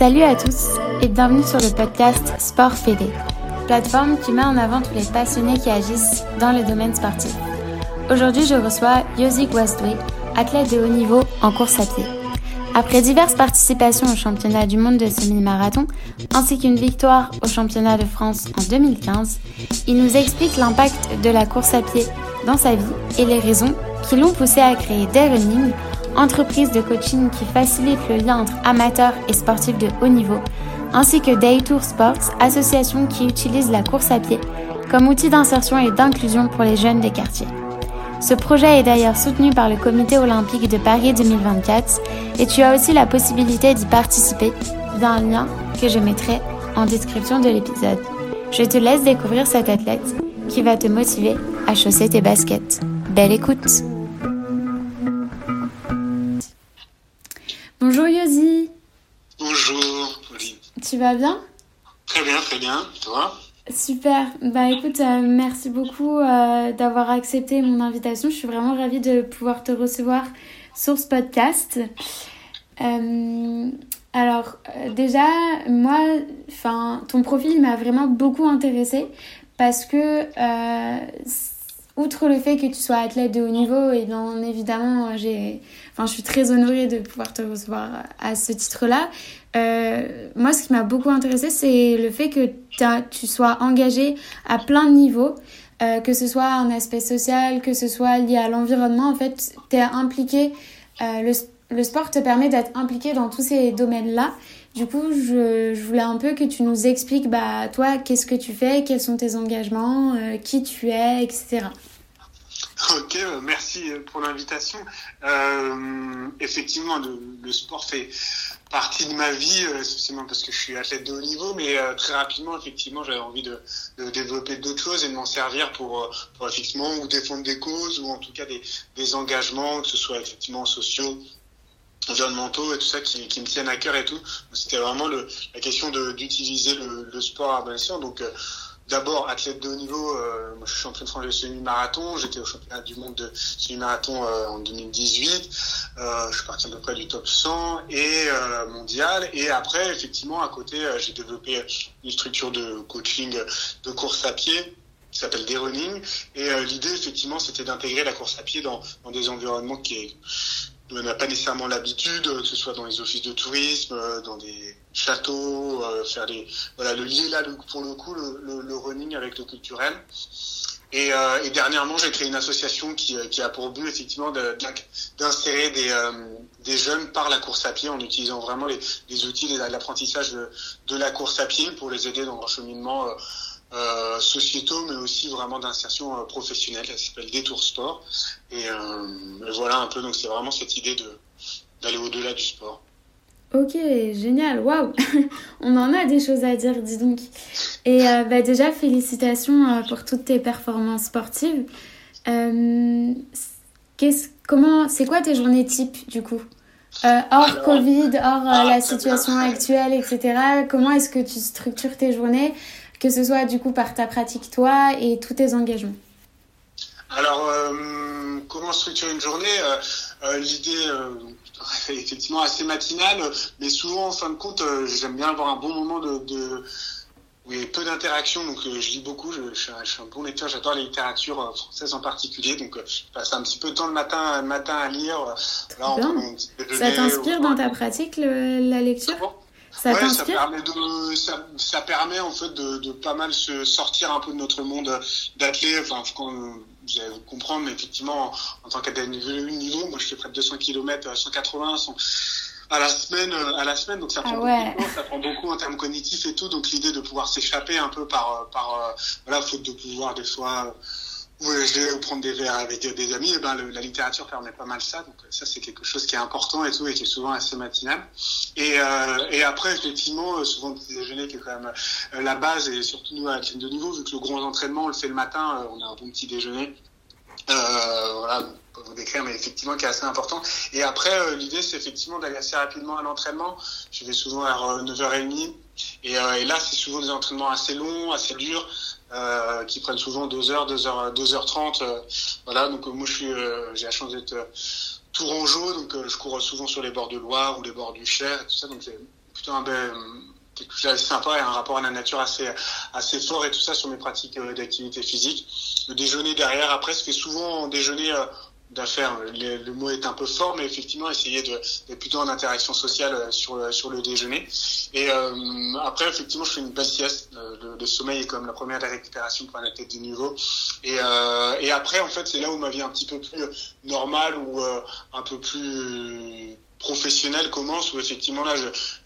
Salut à tous et bienvenue sur le podcast Sport Fédé, plateforme qui met en avant tous les passionnés qui agissent dans le domaine sportif. Aujourd'hui, je reçois Yozik Westway, athlète de haut niveau en course à pied. Après diverses participations au championnat du monde de semi-marathon, ainsi qu'une victoire au championnat de France en 2015, il nous explique l'impact de la course à pied dans sa vie et les raisons qui l'ont poussé à créer Day Running, entreprise de coaching qui facilite le lien entre amateurs et sportifs de haut niveau, ainsi que Day Tour Sports, association qui utilise la course à pied comme outil d'insertion et d'inclusion pour les jeunes des quartiers. Ce projet est d'ailleurs soutenu par le Comité olympique de Paris 2024 et tu as aussi la possibilité d'y participer via un lien que je mettrai en description de l'épisode. Je te laisse découvrir cet athlète qui va te motiver à chausser tes baskets. Belle écoute vas bien Très bien, très bien. Toi Super. Bah écoute, euh, merci beaucoup euh, d'avoir accepté mon invitation. Je suis vraiment ravie de pouvoir te recevoir sur ce podcast. Euh, alors déjà, moi, enfin, ton profil m'a vraiment beaucoup intéressée parce que outre le fait que tu sois athlète de haut niveau, et bien évidemment, enfin, je suis très honorée de pouvoir te recevoir à ce titre-là. Euh, moi, ce qui m'a beaucoup intéressée, c'est le fait que tu sois engagé à plein de niveaux, euh, que ce soit un aspect social, que ce soit lié à l'environnement. En fait, tu es impliqué, euh, le, le, sport te permet d'être impliqué dans tous ces domaines-là. Du coup, je, je, voulais un peu que tu nous expliques, bah, toi, qu'est-ce que tu fais, quels sont tes engagements, qui tu es, etc. Ok, merci pour l'invitation. Euh, effectivement, le, le, sport fait partie de ma vie, euh, essentiellement parce que je suis athlète de haut niveau, mais euh, très rapidement, effectivement, j'avais envie de, de développer d'autres choses et de m'en servir pour, euh, pour effectivement ou défendre des causes ou en tout cas des, des engagements, que ce soit effectivement sociaux, environnementaux et tout ça qui, qui me tiennent à cœur et tout. C'était vraiment le, la question d'utiliser le, le, sport à bon. Donc, d'abord athlète de haut niveau, euh, moi, je suis champion de France de semi-marathon, j'étais au championnat du monde de semi-marathon euh, en 2018, euh, je suis parti à peu près du top 100 et euh, mondial. Et après effectivement à côté j'ai développé une structure de coaching de course à pied qui s'appelle Day Running et l'idée effectivement c'était d'intégrer la course à pied dans, dans des environnements qui on n'a pas nécessairement l'habitude, que ce soit dans les offices de tourisme, dans des châteaux, euh, faire des voilà le lier là pour le coup le, le, le, running avec le culturel. Et, euh, et dernièrement, j'ai créé une association qui, euh, qui a pour but effectivement d'insérer des, euh, des jeunes par la course à pied en utilisant vraiment les, les outils l'apprentissage de, de, la course à pied pour les aider dans leur cheminement euh, euh sociétaux, mais aussi vraiment d'insertion professionnelle. Ça s'appelle Détour Sport. Et, et voilà un peu. Donc c'est vraiment cette idée de d'aller au-delà du sport. Ok, génial, waouh On en a des choses à dire, dis donc. Et euh, bah déjà, félicitations euh, pour toutes tes performances sportives. Euh, comment, c'est quoi tes journées types du coup? Euh, Hors Covid, hors euh, la situation actuelle, etc. Comment est-ce que tu structures tes journées, que ce soit du coup par ta pratique toi et tous tes engagements. Alors, comment structurer une journée? L'idée effectivement assez matinale, mais souvent en fin de compte, euh, j'aime bien avoir un bon moment de, de peu d'interaction, donc euh, je lis beaucoup, je, je, je, suis un bon lecteur, j'adore la littérature euh, française en particulier, donc euh, je passe un petit peu de temps le matin, le matin à lire. Là, ça t'inspire dans ta pratique le, la lecture? Ça ouais, ça permet de, ça, ça, permet en fait de, de, pas mal se sortir un peu de notre monde d'athlète. Enfin, quand, vous allez comprendre, mais effectivement, en, en tant qu'athlète niveau, moi je fais près de 200 km, 180, 100, à la semaine, à la semaine, donc ça prend, ah ouais. beaucoup, ça prend beaucoup en termes cognitifs et tout. Donc l'idée de pouvoir s'échapper un peu par, par, voilà, faute de pouvoir des fois voyager ou prendre des verres avec des amis, et ben le, la littérature permet pas mal ça. Donc ça c'est quelque chose qui est important et tout et qui est souvent assez matinal. Et, euh, et après effectivement souvent le petit déjeuner qui est quand même euh, la base et surtout nous à la de niveau vu que le gros entraînement on le fait le matin, euh, on a un bon petit déjeuner. Euh, voilà, pas vous décrire, mais effectivement qui est assez important. Et après, euh, l'idée, c'est effectivement d'aller assez rapidement à l'entraînement. Je vais souvent vers 9h30. Et, euh, et là, c'est souvent des entraînements assez longs, assez durs, euh, qui prennent souvent 2 heures, 2 heures, 2 heures 30. voilà, donc moi, je suis, j'ai la chance d'être tourangeau, donc je cours souvent sur les bords de Loire ou les bords du Cher tout ça. Donc plutôt un ben, quelque chose d'assez sympa et un rapport à la nature assez assez fort et tout ça sur mes pratiques d'activité physique. Le déjeuner derrière, après, se fait souvent en déjeuner d'affaires. Le, mot est un peu fort, mais effectivement, essayer d'être plutôt en interaction sociale euh, sur, le, sur le déjeuner. Et euh, après, effectivement, je fais une belle sieste. Euh, le, sommeil est comme la première des récupérations pour un athlète de niveau. Et, euh, et après, en fait, c'est là où ma vie est un petit peu plus normale ou un peu plus professionnel commence où effectivement là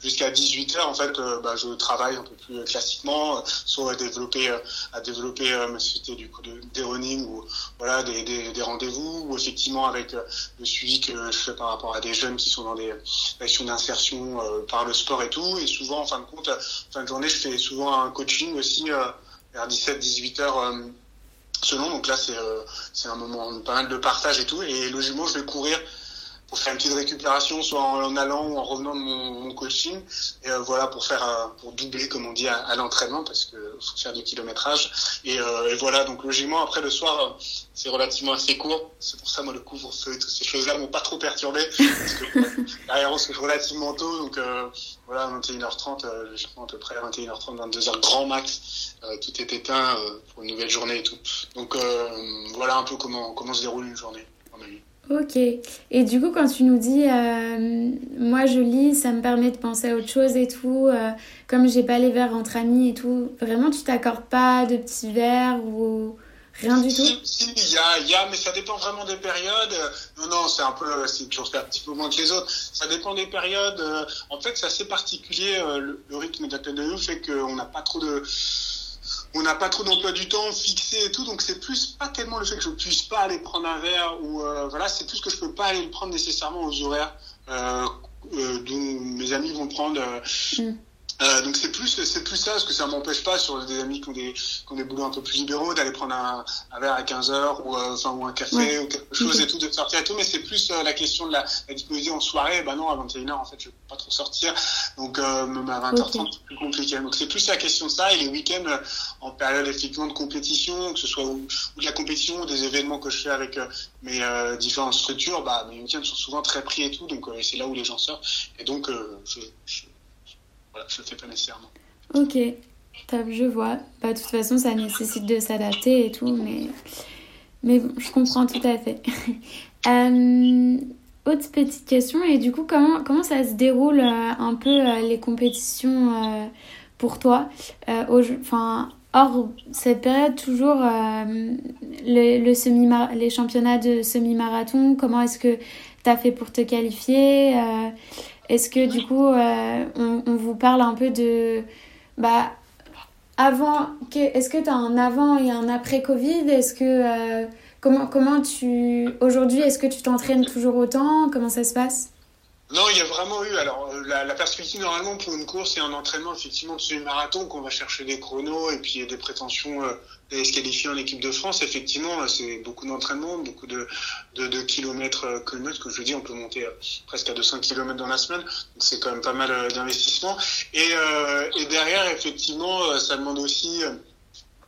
jusqu'à 18 heures en fait euh, bah, je travaille un peu plus classiquement euh, soit à développer euh, à développer ma société du coup de, des running ou voilà des, des, des rendez-vous ou effectivement avec le suivi que je fais par rapport à des jeunes qui sont dans des actions d'insertion par le sport et tout. Et souvent en fin de compte fin de journée je fais souvent un coaching aussi vers 17 18 heures selon. Donc là c'est c'est un moment pas mal de partage et tout. Et logiquement je vais courir pour faire une petite récupération, soit en, allant ou en revenant de mon, coaching, et euh, voilà pour faire euh, pour doubler comme on dit à, l'entraînement parce que faut faire du kilométrage. Et, euh, et, voilà donc logiquement après le soir c'est relativement assez court. C'est pour ça moi le couvre-feu et toutes ces choses-là m'ont pas trop perturbé parce que derrière on se couche relativement tôt donc voilà 21h30 je à peu près 21h30 22h grand max tout est éteint pour une nouvelle journée et tout. Donc voilà un peu comment comment se déroule une journée en avis. Ok. Et du coup, quand tu nous dis, euh, moi je lis, ça me permet de penser à autre chose et tout, euh, comme j'ai pas les verres entre amis et tout, vraiment tu t'accordes pas de petits verres ou rien du tout? Si, il y a, y a, mais ça dépend vraiment des périodes. Non, non, c'est un peu, c'est toujours un petit peu moins que les autres. Ça dépend des périodes. En fait, c'est assez particulier. Le, le rythme nous fait qu'on n'a pas trop de on n'a pas trop d'emploi du temps fixé et tout, donc c'est plus pas tellement le fait que je puisse pas aller prendre un verre ou euh, voilà, c'est plus que je peux pas aller le prendre nécessairement aux horaires euh, euh dont mes amis vont prendre. Mm. Euh, donc c'est plus c'est plus ça parce que ça m'empêche pas sur des amis qui ont des qui ont des boulots un peu plus libéraux d'aller prendre un, un, verre à 15 heures ou euh, enfin ou un café ou quelque chose et tout de sortir et tout mais c'est plus euh, la question de la, la disponibilité en soirée. Bah non à 21h en fait je peux pas trop sortir. Donc euh, même à 20h30 c'est plus compliqué. Donc c'est plus la question de ça et les week-ends en période effectivement de compétition que ce soit ou, de la compétition ou des événements que je fais avec mes différentes structures bah mes week-ends sont souvent très pris et tout donc c'est là où les gens sortent. Et donc je, je voilà, je le fais pas nécessairement. Ok, top, je vois. Bah, de toute façon, ça nécessite de s'adapter et tout, mais, mais bon, je comprends tout à fait. euh, autre petite question, et du coup, comment, comment ça se déroule euh, un peu euh, les compétitions pour toi? Enfin, hors cette période, toujours le, les championnats de semi-marathon, comment est-ce que tu as fait pour te qualifier est-ce que du coup, euh, on, vous parle un peu de... Bah, avant, est-ce que tu as un avant et un après Covid? Est-ce que... Euh, comment, comment tu... Aujourd'hui, est-ce que tu t'entraînes toujours autant? Comment ça se passe? Non, il y a vraiment eu. Alors, euh, la, la, perspective normalement pour une course et un entraînement effectivement de semi-marathon qu'on va chercher des chronos et puis des prétentions euh, d'aller se qualifier en équipe de France. Effectivement, c'est beaucoup d'entraînement, beaucoup de, de, de kilomètres euh, kilomètres que je dis, on peut monter presque à 200 kilomètres dans la semaine. Donc c'est quand même pas mal d'investissement. Et, et derrière, effectivement, ça demande aussi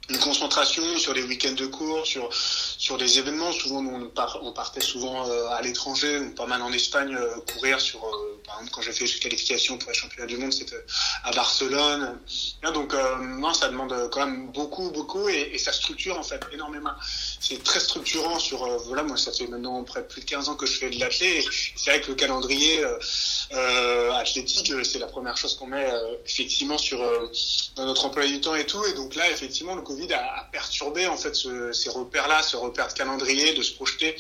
une concentration sur les week-ends de cours, sur sur des événements. Souvent, on, on partait souvent euh, à l'étranger, pas mal en Espagne, euh, courir sur. Euh, par exemple, quand j'ai fait une qualification pour les championnats du monde, c'était à Barcelone. donc, non, ça demande quand même beaucoup, beaucoup, et, et ça structure en fait énormément. C'est très structurant sur. voilà, moi, ça fait maintenant près plus de 15 ans que je fais de l'athlé. C'est vrai que le calendrier athlétique, c'est la première chose qu'on met effectivement sur dans notre emploi du temps et tout. Et donc là, effectivement, le Covid a, perturbé en fait ce, ces repères-là, ce repère de calendrier, de se projeter.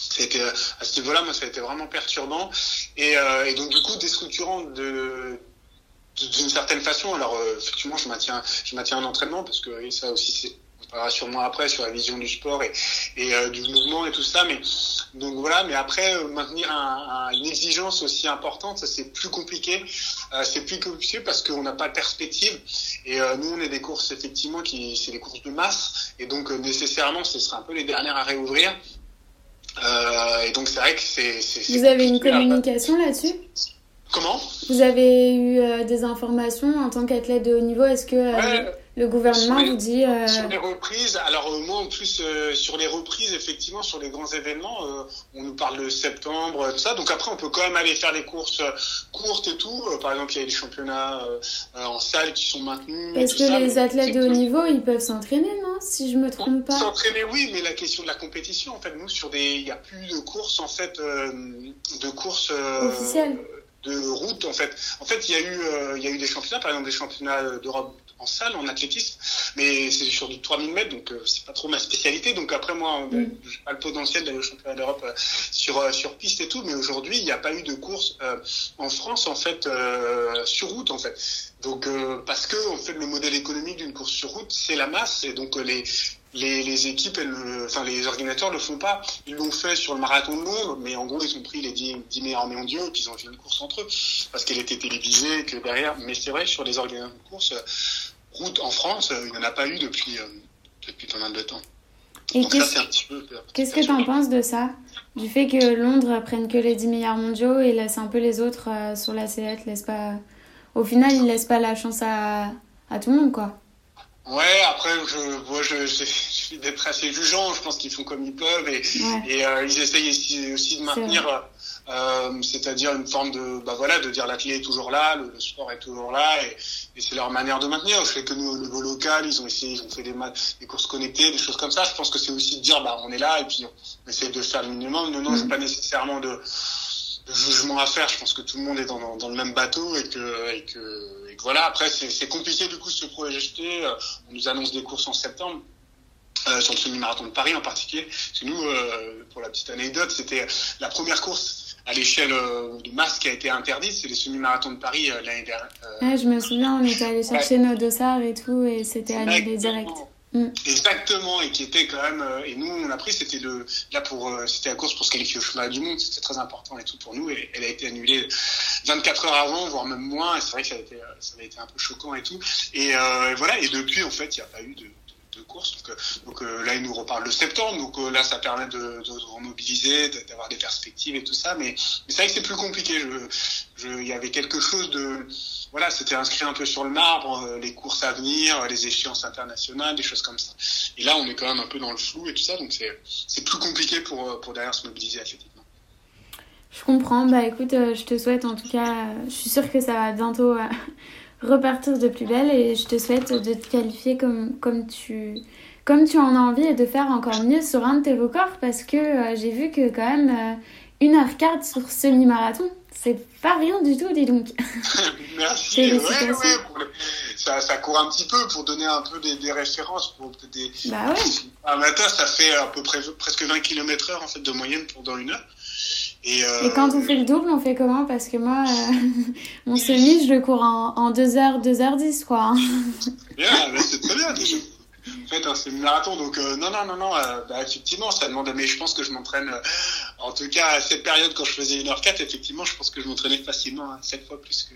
C'était à ce niveau-là, moi, ça a été vraiment perturbant et, euh, et donc du coup déstructurant de d'une certaine façon. Alors euh, effectivement, je maintiens, je maintiens un entraînement parce que ça aussi c'est on parlera sûrement après sur la vision du sport et, et euh, du mouvement et tout ça. Mais donc voilà. Mais après euh, maintenir un, un, une exigence aussi importante, ça c'est plus compliqué. Euh, c'est plus compliqué parce qu'on n'a pas de perspective. Et nous, on est des courses effectivement qui c'est des courses de masse et donc nécessairement, ce sera un peu les dernières à réouvrir. et donc c'est vrai que c'est. Vous avez une communication là-dessus? Comment? Vous avez eu des informations en tant qu'athlète de haut niveau? Est-ce que le gouvernement vous dit. Euh... Sur les reprises, alors euh, moi en plus, euh, sur les reprises, effectivement, sur les grands événements, euh, on nous parle de septembre, tout ça. Donc après, on peut quand même aller faire des courses courtes et tout. par exemple, il y a des championnats en salle qui sont maintenus. Est-ce que les athlètes de haut niveau, ils peuvent s'entraîner, non Si je me trompe pas? S'entraîner, oui, mais la question de la compétition, en fait, nous, sur des. Il n'y a plus de courses, en fait, de courses. Officielles de route en fait. En fait, il y a eu il y a eu des championnats, par exemple des championnats d'Europe en salle, en athlétisme, mais c'est sur du 3000 mètres, donc euh, c'est pas trop ma spécialité. Donc après, moi, mm. Ben, j'ai pas le potentiel d'aller au championnat d'Europe euh, sur, euh, sur piste et tout, mais aujourd'hui, il n'y a pas eu de course en France, en fait, sur route, en fait. Donc, parce que, en fait, le modèle économique d'une course sur route, c'est la masse, et donc les, les, les, équipes, elles, enfin les organisateurs le font pas. Ils l'ont fait sur le marathon de Londres, mais en gros ils ont pris les 10, 10 meilleurs mondiaux et puis ils ont fait une course entre eux parce qu'elle était télévisée, que derrière. Mais c'est vrai sur les organisateurs de course, route en France, il n'y en a pas eu depuis, euh, depuis pas mal de temps. Et qu'est-ce que tu en penses de ça Du fait que Londres prenne que les 10 milliards mondiaux et laisse un peu les autres euh, sur la sellette, laisse pas... Au final, ils laissent pas la chance à, à tout le monde, quoi. Ouais, après, je, moi, je, suis d'être assez jugeant. Je pense qu'ils font comme ils peuvent et, et euh, ils essayent aussi, aussi de maintenir euh, c'est-à-dire une forme de, bah voilà, de dire la clé est toujours là, le, sport est toujours là, et, et c'est leur manière de maintenir. Je sais que nous, au niveau local, ils ont essayé, ils ont fait des, des courses connectées, des choses comme ça. Je pense que c'est aussi de dire, bah on est là, et puis on essaie de faire le minimum. Non, non, mm. pas nécessairement de, de, jugement à faire. Je pense que tout le monde est dans, dans, le même bateau et que, et que, et que voilà. Après, c'est compliqué du coup de se projeter. Euh, on nous annonce des courses en septembre. Euh, sur le semi-marathon de Paris en particulier. Parce que nous, euh, pour la petite anecdote, c'était la première course à l'échelle euh, de masse qui a été interdite, c'est les semi-marathons de Paris euh, l'année dernière. Euh, je me souviens, on était allé chercher nos dossards et tout, et c'était annulé direct. Mm. Exactement, et qui était quand même. et nous, on a pris, c'était le là pour, c'était la course pour se qualifier au chemin du monde, c'était très important et tout pour nous. Et elle a été annulée 24 heures avant, voire même moins. Et c'est vrai que ça a été, ça a été un peu choquant et tout. Et, et voilà. Et depuis, en fait, il n'y a pas eu de, de course. Donc, euh, donc euh, là, il nous reparle de septembre. Donc euh, là, ça permet de, de, remobiliser, d'avoir des perspectives et tout ça. Mais, c'est vrai que c'est plus compliqué. Il y avait quelque chose de voilà, c'était inscrit un peu sur le marbre, les courses à venir, les échéances internationales, des choses comme ça. Et là, on est quand même un peu dans le flou et tout ça, donc c'est plus compliqué pour, pour derrière se mobiliser athlétiquement. Je comprends. Bah écoute, je te souhaite en tout cas, je suis sûre que ça va bientôt repartir de plus belle et je te souhaite de te qualifier comme, comme, tu, comme tu en as envie et de faire encore mieux sur un de tes records parce que euh, j'ai vu que quand même euh, 1h04 sur semi-marathon, c'est pas rien du tout, dis donc. Merci. Ouais, ouais, ça, ça, court un petit peu pour donner un peu des, des références. Pour des... Bah ouais. Un matin, ça fait à peu près presque 20 km heure en fait, de moyenne pour dans une heure. Et, euh... Et, quand on fait le double, on fait comment? Parce que moi, euh, mon semi, je le cours en, en 2h, 2h10, quoi. c'est très bien déjà. En fait, c'est un marathon, donc euh, non, non, non, non, bah, effectivement, ça demande, mais je pense que je m'entraîne, en tout cas, à cette période, quand je faisais 1h04, effectivement, je pense que je m'entraînais facilement hein, 7 fois plus que.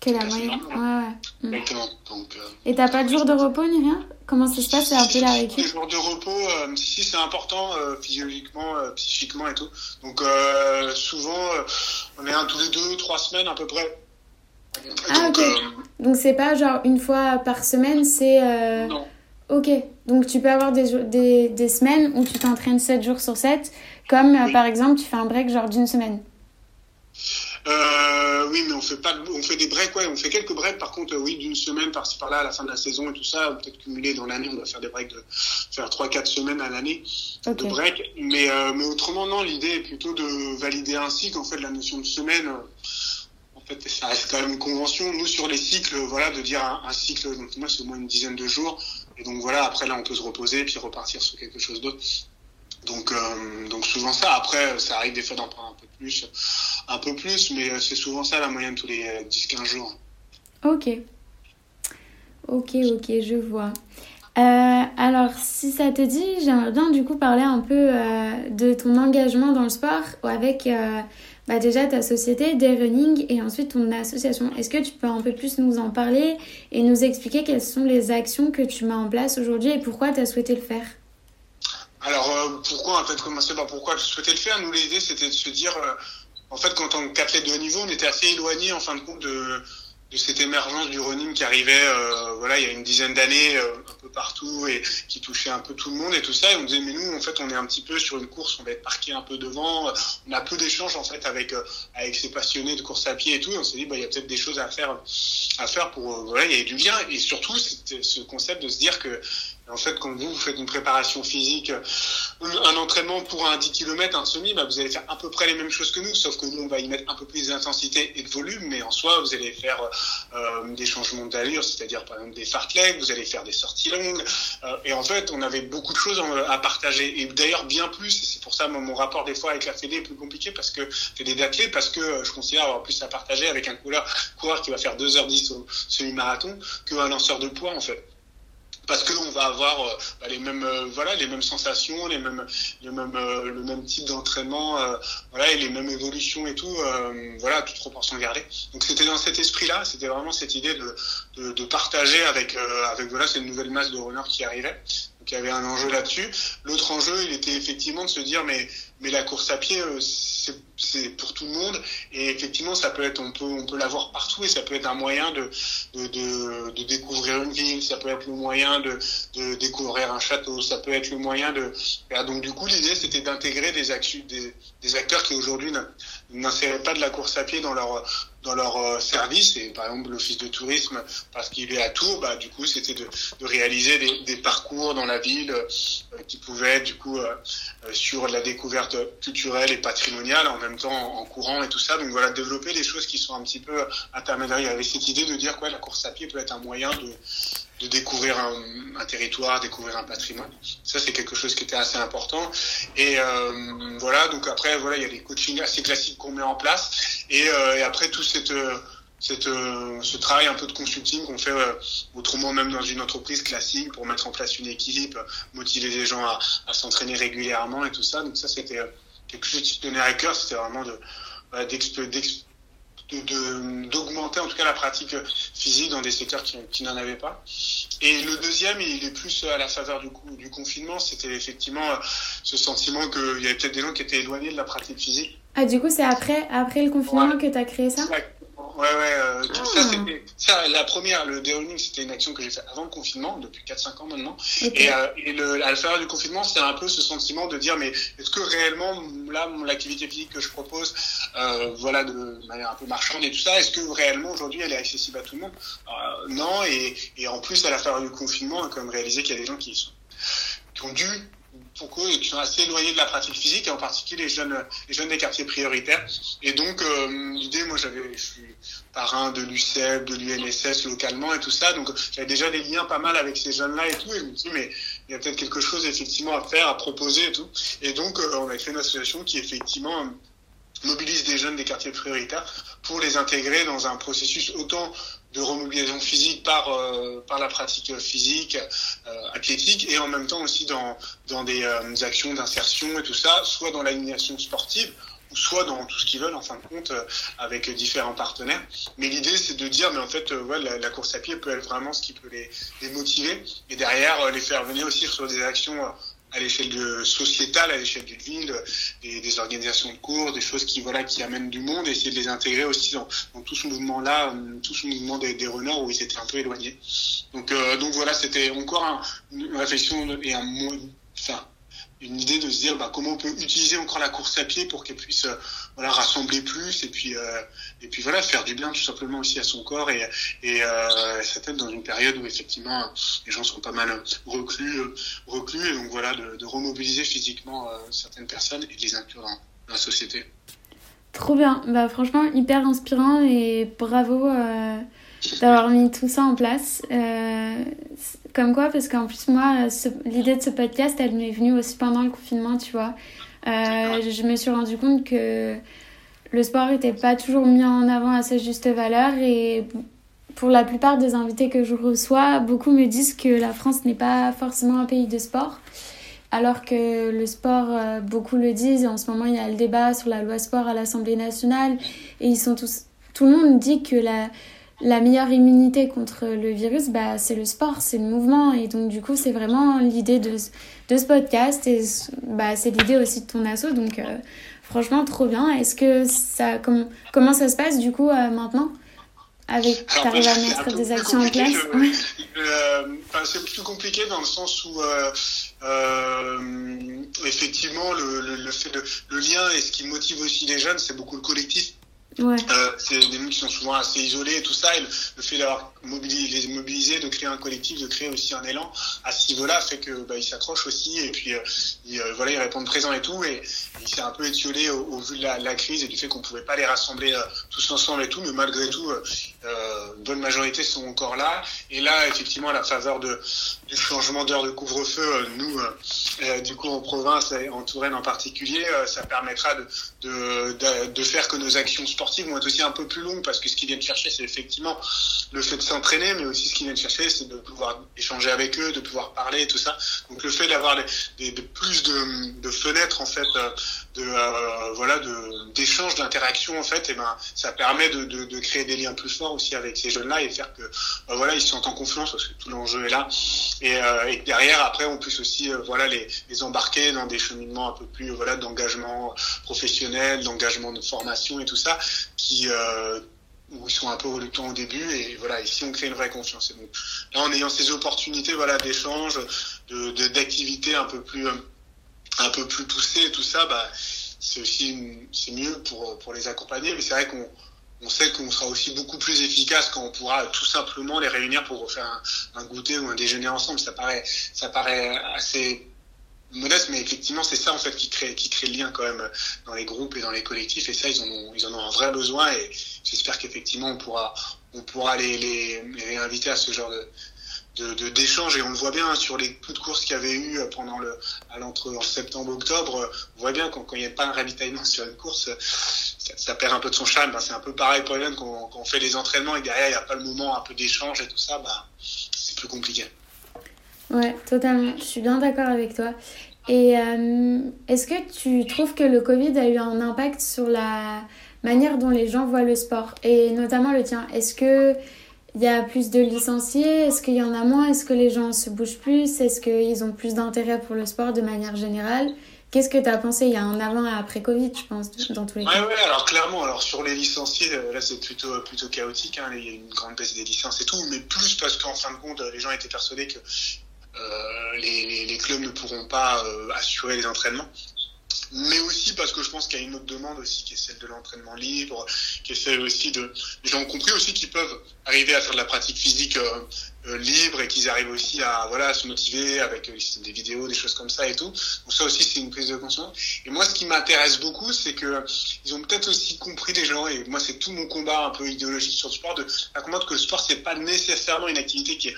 Que la moyenne Ouais, ouais. Mm. Exactement. Donc, euh, Et t'as pas de jour de repos ni rien Comment ça se passe C'est un peu la récup Les jours de repos, euh, si, si, c'est important euh, physiologiquement, euh, psychiquement et tout. Donc souvent, on est un tous les deux, trois semaines à peu près. Ah, Donc, ok. Donc c'est pas genre une fois par semaine, c'est. Non. Ok. Donc tu peux avoir des, des, des semaines où tu t'entraînes 7 jours sur 7, comme oui. par exemple tu fais un break genre d'une semaine. Euh, oui, mais on fait pas, on fait des breaks, ouais, on fait quelques breaks. Par contre, euh, oui, d'une semaine par-ci par-là à la fin de la saison et tout ça, peut-être cumulé dans l'année, on doit faire des breaks de faire trois, quatre semaines à l'année okay. de break. Mais, euh, mais autrement, non, l'idée est plutôt de valider un cycle. En fait, la notion de semaine, euh, en fait, ça reste quand même une convention. Nous, sur les cycles, voilà, de dire un, un cycle, donc moi, c'est au moins une dizaine de jours. Et donc voilà, après là, on peut se reposer puis repartir sur quelque chose d'autre. Donc, euh, donc souvent ça. Après, ça arrive des fois d'en prendre un peu plus, un peu plus, mais c'est souvent ça la moyenne tous les 10-15 jours. Ok. Ok, ok, je vois. Euh, alors, si ça te dit, j'aimerais bien du coup parler un peu euh, de ton engagement dans le sport avec euh, bah, déjà ta société, Day Running, et ensuite ton association. Est-ce que tu peux un peu plus nous en parler et nous expliquer quelles sont les actions que tu mets en place aujourd'hui et pourquoi tu as souhaité le faire? Alors euh, pourquoi en fait commencer par pourquoi je souhaitais le faire? Nous l'idée c'était de se dire euh, en fait quand tant qu'athlète de haut niveau on était assez éloigné en fin de compte de de cette émergence du running qui arrivait euh, voilà il y a une dizaine d'années euh, un peu partout et qui touchait un peu tout le monde et tout ça. Et on disait mais nous en fait on est un petit peu sur une course on va être parqué un peu devant. On a peu d'échanges en fait avec euh, avec ces passionnés de course à pied et tout. Et on s'est dit bah il y a peut-être des choses à faire à faire pour voilà il y a du lien. Et surtout c'était ce concept de se dire que en fait, quand vous, vous faites une préparation physique, un entraînement pour un 10 km, un semi, bah, vous allez faire à peu près les mêmes choses que nous, sauf que nous, on va y mettre un peu plus d'intensité et de volume, mais en soi, vous allez faire euh, des changements d'allure, c'est-à-dire par exemple des fartleks, vous allez faire des sorties longues, euh, et en fait, on avait beaucoup de choses à partager, et d'ailleurs bien plus, et c'est pour ça mon, mon rapport des fois avec la Fédé est plus compliqué, parce que Fédé parce que je considère avoir plus à partager avec un coureur, coureur qui va faire 2h10 au semi-marathon qu'un lanceur de poids, en fait parce que on va avoir euh, bah, les mêmes euh, voilà les mêmes sensations les mêmes les mêmes euh, le même type d'entraînement voilà et les mêmes évolutions et tout voilà toute proportion gardée. Donc c'était dans cet esprit là c'était vraiment cette idée de, de, de partager avec avec voilà cette nouvelle masse de runners qui arrivait. Donc il y avait un enjeu là-dessus. L'autre enjeu il était effectivement de se dire mais mais la course à pied c'est pour tout le monde. Et effectivement ça peut être on peut l'avoir partout et ça peut être un moyen de de, découvrir une ville ça peut être le moyen de, découvrir un château ça peut être le moyen de donc du coup l'idée c'était d'intégrer des, des, des acteurs qui aujourd'hui n'inséraient pas de la course à pied dans leur dans leur euh, service. Et par exemple l'office de tourisme parce qu'il est à Tours bah du coup c'était de, de réaliser des, des, parcours dans la ville euh, qui pouvaient du coup euh, sur la découverte culturelle et patrimoniale en même temps en, courant et tout ça. Donc voilà développer des choses qui sont un petit peu intermédiaires. Avec cette idée de dire quoi la course à pied peut être un moyen de de découvrir un, territoire, découvrir un patrimoine. Ça, c'est quelque chose qui était assez important. Et euh, voilà, donc après, voilà, il y a des coachings assez classiques qu'on met en place. Et, euh, et après, tout cette, cette, euh, ce travail un peu de consulting qu'on fait euh, autrement même dans une entreprise classique pour mettre en place une équipe, motiver les gens à, s'entraîner régulièrement et tout ça. Donc ça, c'était quelque chose qui tenait à cœur. C'était vraiment de, d'augmenter en tout cas la pratique physique dans des secteurs qui, qui n'en avaient pas. Et le deuxième, il est plus à la faveur du, coup, du confinement, c'était effectivement ce sentiment qu'il y avait peut-être des gens qui étaient éloignés de la pratique physique. Ah, du coup, c'est après, après le confinement que tu as créé ça? Ouais, ouais, euh, tout ça, ah. c'était, ça, la première, le dérouling, c'était une action que j'ai faite avant le confinement, depuis 4-5 ans maintenant. Et, euh, et le, à la du confinement, c'est un peu ce sentiment de dire, mais est-ce que réellement, là, l'activité physique que je propose, euh, voilà, de manière un peu marchande et tout ça, est-ce que réellement, aujourd'hui, elle est accessible à tout le monde? Euh, non, et, et en plus, à la fin du confinement, on a quand même réalisé qu'il y a des gens qui sont, qui ont dû pour eux qui sont assez éloignés de la pratique physique et en particulier les jeunes les jeunes des quartiers prioritaires. Et donc euh, l'idée moi j'avais je suis parrain de l'UCEP de l'UNSS localement et tout ça donc j'avais déjà des liens pas mal avec ces jeunes là et tout et je me suis dit mais il y a peut-être quelque chose effectivement à faire à proposer et tout. Et donc euh, on a créé une association qui effectivement mobilise des jeunes des quartiers prioritaires pour les intégrer dans un processus autant de remobilisation physique par euh, par la pratique physique euh, athlétique et en même temps aussi dans dans des euh, actions d'insertion et tout ça soit dans l'animation sportive ou soit dans tout ce qu'ils veulent en fin de compte avec différents partenaires. Mais l'idée c'est de dire mais en fait ouais, la, la, course à pied peut être vraiment ce qui peut les, les motiver et derrière les faire venir aussi sur des actions à l'échelle de sociétale, à l'échelle d'une ville, des, des, organisations de cours, des choses qui voilà qui amènent du monde, et essayer de les intégrer aussi dans, dans tout ce mouvement-là, euh, tout ce mouvement des, des runners où ils étaient un peu éloignés. Donc euh, donc voilà, c'était encore un, une réflexion et un enfin une idée de se dire bah, comment on peut utiliser encore la course à pied pour qu'elle puisse euh, voilà rassembler plus et puis euh, et puis voilà faire du bien tout simplement aussi à son corps et et euh, ça peut être dans une période où effectivement les gens sont pas mal reclus euh, reclus et donc voilà de, remobiliser physiquement euh, certaines personnes et de les inclure dans, dans, la société. Trop bien, bah franchement hyper inspirant et bravo euh, d'avoir mis tout ça en place. comme quoi, parce qu'en plus moi, l'idée de ce podcast, elle m'est venue aussi pendant le confinement, tu vois. Euh, je me suis rendu compte que le sport n'était pas toujours mis en avant à sa juste valeur et pour la plupart des invités que je reçois, beaucoup me disent que la France n'est pas forcément un pays de sport. Alors que le sport, euh, beaucoup le disent, en ce moment il y a le débat sur la loi sport à l'Assemblée nationale et ils sont tous, tout le monde dit que la, la meilleure immunité contre le virus, bah, c'est le sport, c'est le mouvement. Et donc, du coup, c'est vraiment l'idée de, de ce podcast et bah, c'est l'idée aussi de ton asso. Donc, euh, franchement, trop bien. Est-ce que ça. comment ça se passe du coup euh, maintenant avec tu arrives à mettre des actions en place C'est plus compliqué dans le sens où effectivement le, le, le, fait de, le lien et ce qui motive aussi les jeunes, c'est beaucoup le collectif. Euh, c'est des gens qui sont souvent assez isolés et tout ça. Et le, fait d'avoir mobilisé, les mobiliser, de créer un collectif, de créer aussi un élan à ce niveau-là fait que bah, ils s'accrochent aussi et puis euh, ils, euh, voilà ils répondent présent et tout. Et il s'est un peu étiolé au, vu de la, la, crise et du fait qu'on pouvait pas les rassembler euh, tous ensemble et tout. Mais malgré tout, euh, bonne majorité sont encore là. Et là, effectivement, à la faveur de, du changement d'heure de couvre-feu, nous, du coup en province et en Touraine en particulier, ça permettra de, de, de, faire que nos actions sportives vont être aussi un peu plus longues parce que ce qu'ils viennent chercher, c'est effectivement le fait de s'entraîner, mais aussi ce qu'ils viennent chercher, c'est de pouvoir échanger avec eux, de pouvoir parler, tout ça. Donc le fait d'avoir des, de plus de, de, fenêtres en fait, euh, de euh, voilà, de d'échanges, d'interactions en fait, et ben ça permet de, de, de, créer des liens plus forts aussi avec ces jeunes-là et faire que euh, voilà, ils se sentent en confiance parce que tout l'enjeu est là. Et, et derrière, après, on puisse aussi voilà les, les embarquer dans des cheminements un peu plus voilà d'engagement professionnel, d'engagement de formation et tout ça qui euh, où ils sont un peu reluctants au début et voilà ici on crée une vraie confiance et donc là en ayant ces opportunités voilà d'échange de d'activités un peu plus euh, un peu plus poussées tout ça bah c'est aussi c'est mieux pour pour les accompagner mais c'est vrai qu'on on sait qu'on sera aussi beaucoup plus efficace quand on pourra tout simplement les réunir pour faire un, un goûter ou un déjeuner ensemble ça paraît ça paraît assez modeste, mais effectivement, c'est ça en fait qui crée, qui crée le lien quand même dans les groupes et dans les collectifs. Et ça, ils en ont, ils en ont un vrai besoin. Et j'espère qu'effectivement, on pourra, on pourra les, les, les réinviter à ce genre de de d'échanges et on le voit bien sur les coups de course qu'il y avait eu pendant le à l'entre en septembre octobre on voit bien quand il n'y a pas un ravitaillement sur une course ça, ça perd un peu de son charme ben, c'est un peu pareil pour jeunes quand, quand, on fait les entraînements et derrière il n'y a pas le moment un peu d'échange et tout ça bah c'est plus compliqué Ouais, totalement. Je suis bien d'accord avec toi. Et euh, est-ce que tu trouves que le Covid a eu un impact sur la manière dont les gens voient le sport? Et notamment le tien Est-ce que il y a plus de licenciés Est-ce qu'il y en a moins Est-ce que les gens se bougent plus Est-ce qu'ils ont plus d'intérêt pour le sport de manière générale? Qu'est-ce que tu as pensé? Il y a un avant et après Covid, je pense, dans tous les cas. Ouais, alors clairement, alors sur les licenciés, euh, là c'est plutôt plutôt chaotique. Hein, il y a une grande baisse des licences et tout, mais plus parce qu'en fin de compte, les gens étaient persuadés que euh, les, les, clubs ne pourront pas euh, assurer les entraînements mais aussi parce que je pense qu'il y a une autre demande aussi qui est celle de l'entraînement libre, qui est celle aussi de les gens ont compris aussi qu'ils peuvent arriver à faire de la pratique physique euh, euh, libre et qu'ils arrivent aussi à voilà à se motiver avec des vidéos, des choses comme ça et tout. Donc ça aussi c'est une prise de conscience. Et moi ce qui m'intéresse beaucoup c'est que ils ont peut-être aussi compris les gens et moi c'est tout mon combat un peu idéologique sur le sport de à comprendre que le sport c'est pas nécessairement une activité qui est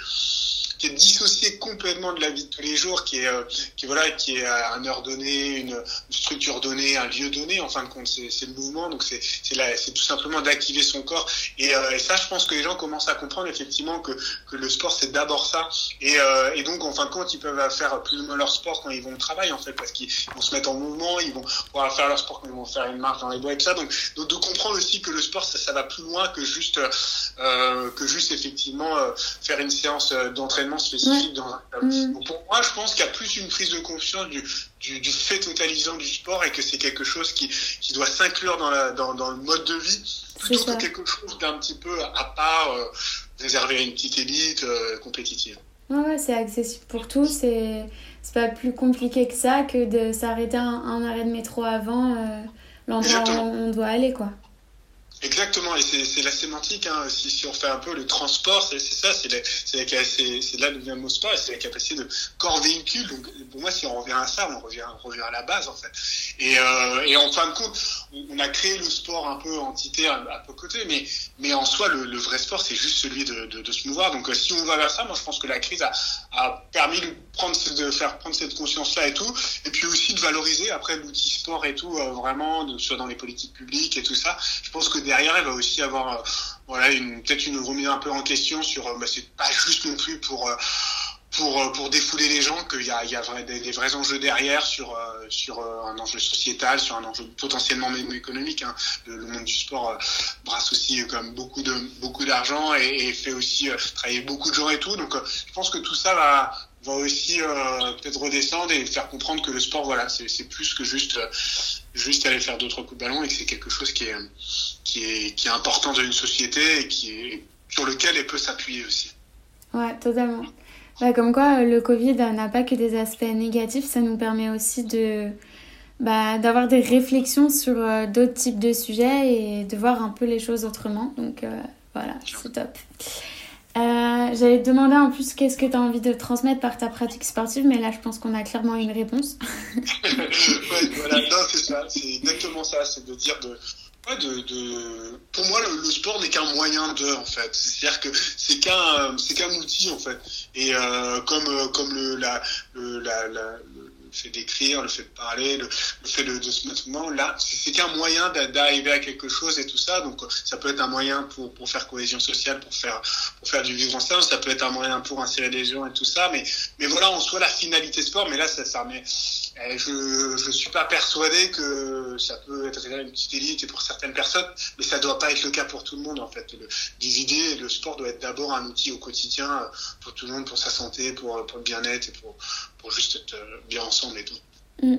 qui est dissocié complètement de la vie de tous les jours, qui est, euh, qui voilà, qui est à une heure donnée, une, structure donnée, un lieu donné. En fin de compte, c'est le mouvement. Donc c'est c'est tout simplement d'activer son corps. Et, euh, et, ça, je pense que les gens commencent à comprendre effectivement que que le sport c'est d'abord ça. Et, euh, et donc en fin de compte, ils peuvent faire plus ou moins leur sport quand ils vont au travail en fait, parce qu'ils vont se mettre en mouvement, ils vont pouvoir faire leur sport quand ils vont faire une marche dans les bois et tout ça. Donc, donc de comprendre aussi que le sport ça, ça va plus loin que juste euh, que juste effectivement euh, faire une séance d'entraînement spécifique dans un mm. Pour moi, je pense qu'il y a plus une prise de conscience du, du, du, fait totalisant du sport et que c'est quelque chose qui, qui doit s'inclure dans, la, dans, dans, le mode de vie plutôt que quelque chose d'un petit peu à part euh, réservé à une petite élite euh, compétitive. Ouais, c'est accessible pour tous. C'est pas plus compliqué que ça que de s'arrêter un, un, arrêt de métro avant euh, l'endroit où on doit aller, quoi. Exactement, et c'est la sémantique. Hein. Si, si, on fait un peu le transport, c'est ça, c'est là le mot sport, c'est la capacité de corps-véhicule. Donc pour moi, si on revient à ça, on revient, on revient à la base en fait. Et, euh, et en fin de compte, on, a créé le sport un peu entité à, à peu côté, mais, mais en soi, le, le vrai sport, c'est juste celui de, de, de, se mouvoir. Donc si on va vers ça, moi je pense que la crise a, a permis prendre, de faire prendre cette conscience-là et tout, et puis aussi de valoriser après l'outil sport et tout, euh, vraiment, soit dans les politiques publiques et tout ça. Je pense que derrière, il va aussi avoir euh, voilà, peut-être une remise un peu en question sur, euh, bah, c'est pas juste non plus pour euh, pour, pour défouler les gens qu'il y a, il y a des, des, vrais enjeux derrière sur, sur un enjeu sociétal, sur un enjeu potentiellement même économique. Hein. Le, monde du sport brasse aussi comme beaucoup de beaucoup d'argent et, et, fait aussi travailler beaucoup de gens et tout. Donc je pense que tout ça va, va aussi euh, peut-être redescendre et faire comprendre que le sport, voilà, c'est plus que juste juste aller faire d'autres coups de ballon et que c'est quelque chose qui est qui est, qui est important dans une société et qui est, sur lequel elle peut s'appuyer aussi. Ouais, totalement. Bah, comme quoi, le Covid n'a pas que des aspects négatifs, ça nous permet aussi de bah, d'avoir des réflexions sur d'autres types de sujets et de voir un peu les choses autrement. Donc voilà, c'est top. Euh, J'allais te demander en plus qu'est-ce que tu as envie de transmettre par ta pratique sportive, mais là je pense qu'on a clairement une réponse. ouais, voilà, c'est ça, c'est exactement ça, c'est de dire de, de, de, pour moi, le, sport n'est qu'un moyen de, en fait. C'est-à-dire que c'est qu'un, c'est qu'un outil, en fait. Et euh, comme, euh, comme le, la, le, la, la, le fait d'écrire, le fait de parler, le, fait de, de se mettre en là, c'est qu'un moyen d'arriver à quelque chose et tout ça. Donc, ça peut être un moyen pour, pour faire cohésion sociale, pour faire, pour faire du vivre ensemble. Ça peut être un moyen pour insérer des gens et tout ça. Mais, mais voilà, en soi, la finalité sport. Mais là, ça, ça met, eh, je ne suis pas persuadé que ça peut être une petite élite pour certaines personnes, mais ça doit pas être le cas pour tout le monde en fait. Le, diviser, le sport doit être d'abord un outil au quotidien pour tout le monde, pour sa santé, pour, pour le bien-être et pour, pour juste être euh, bien ensemble et tout. Mm.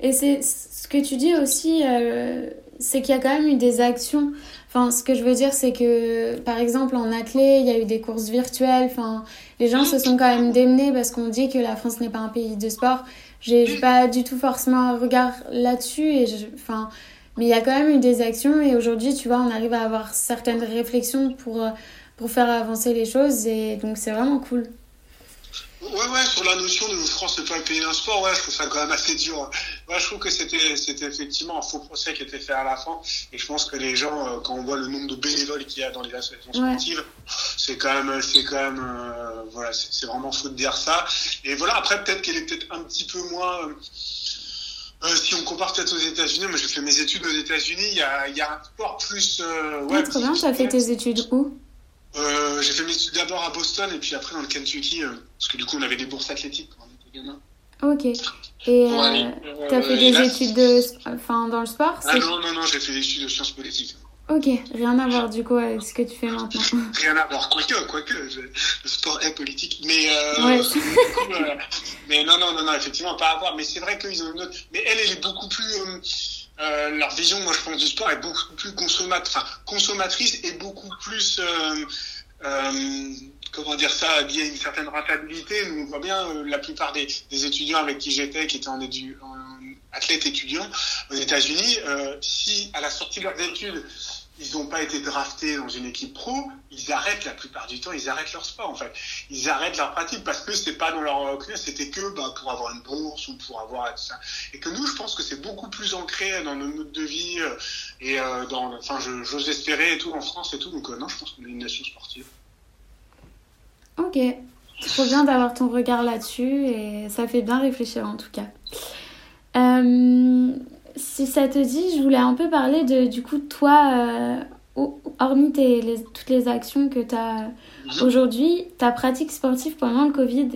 Et c'est ce que tu dis aussi, euh, c'est qu'il y a quand même eu des actions. Enfin, ce que je veux dire, c'est que par exemple en athlée, il y a eu des courses virtuelles. Enfin, les gens se sont quand même démenés parce qu'on dit que la France n'est pas un pays de sport. J'ai pas du tout forcément un regard là-dessus. Et enfin, mais il y a quand même eu des actions. Et aujourd'hui, tu vois, on arrive à avoir certaines réflexions pour, pour faire avancer les choses. Et donc, c'est vraiment cool. Ouais, ouais, sur la notion de France n'est pas le pays d'un sport, ouais, je trouve ça quand même assez dur. Ouais, je trouve que c'était, c'était effectivement un faux procès qui était fait à la fin. Et je pense que les gens, euh, quand on voit le nombre de bénévoles qu'il y a dans les associations sportives, c'est quand même, c'est quand même, euh, voilà, c'est, vraiment fou de dire ça. Et voilà, après, peut-être qu'elle est peut-être un petit peu moins, euh, si on compare peut-être aux États-Unis, moi j'ai fait mes études aux États-Unis, il y a, y a un sport plus. ouais, très bien, tu as fait tes études où? Euh, j'ai fait mes études d'abord à Boston et puis après dans le Kentucky, euh, parce que du coup on avait des bourses athlétiques quand on était gamin. Ok. Et euh, tu as fait des études de, enfin, dans le sport Ah non, non, non, j'ai fait des études de sciences politiques. Ok, rien à voir du coup avec ce que tu fais maintenant. rien à voir, quoique, quoique, le sport est politique. Mais, euh, mais non, non, non, non, effectivement, pas à voir. Mais c'est vrai qu'ils ont une autre. Mais elle, elle est beaucoup plus. Euh, leur vision, moi je pense, du sport est beaucoup plus consommatrice, enfin, consommatrice et beaucoup plus, euh, euh, comment dire ça, lié à une certaine rentabilité. Nous, on voit bien euh, la plupart des, des, étudiants avec qui j'étais, qui étaient en, édu, en athlètes étudiants aux États-Unis, euh, si à la sortie de leurs études, ils n'ont pas été draftés dans une équipe pro, ils arrêtent la plupart du temps, ils arrêtent leur sport en fait. Ils arrêtent leur pratique parce que c'est pas dans leur c'était que bah, pour avoir une bourse ou pour avoir tout ça. Et que nous, je pense que c'est beaucoup plus ancré dans nos modes de vie euh, et euh, dans, enfin, j'ose espérer et tout en France et tout. Donc euh, non, je pense qu'on est une nation sportive. Ok, trop bien d'avoir ton regard là-dessus et ça fait bien réfléchir en tout cas. Euh, si ça te dit, je voulais un peu parler de, du coup, toi, euh, hormis tes, les, toutes les actions que tu as mhm. aujourd'hui, ta pratique sportive pendant le Covid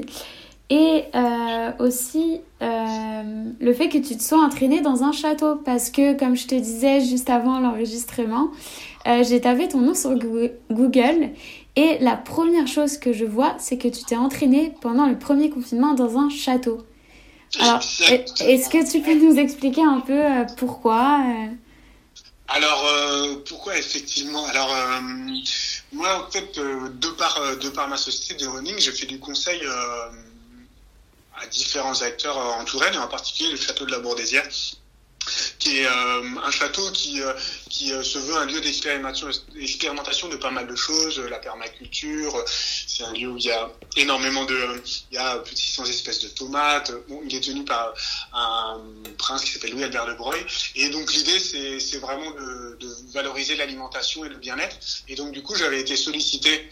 et euh, aussi euh, le fait que tu te sois entraîné dans un château. Parce que, comme je te disais juste avant l'enregistrement, j'ai tapé ton nom sur Google et la première chose que je vois, c'est que tu t'es entraîné pendant le premier confinement dans un château. Alors, est-ce que tu peux nous expliquer un peu euh, pourquoi euh? Alors, euh, pourquoi effectivement? Alors, moi, en fait, de par, de par ma société de running, j'ai fait du conseil à différents acteurs en Touraine, et en particulier le château de la Bourdésière, qui est un château qui, qui se veut un lieu d'expérimentation de pas mal de choses, la permaculture, c'est un lieu où il y a énormément de, il y a plus de 600 espèces de tomates. Il est tenu par un prince qui s'appelle Louis Albert de Broglie. Et donc l'idée, c'est vraiment de, valoriser l'alimentation et le bien-être. Et donc du coup, j'avais été sollicité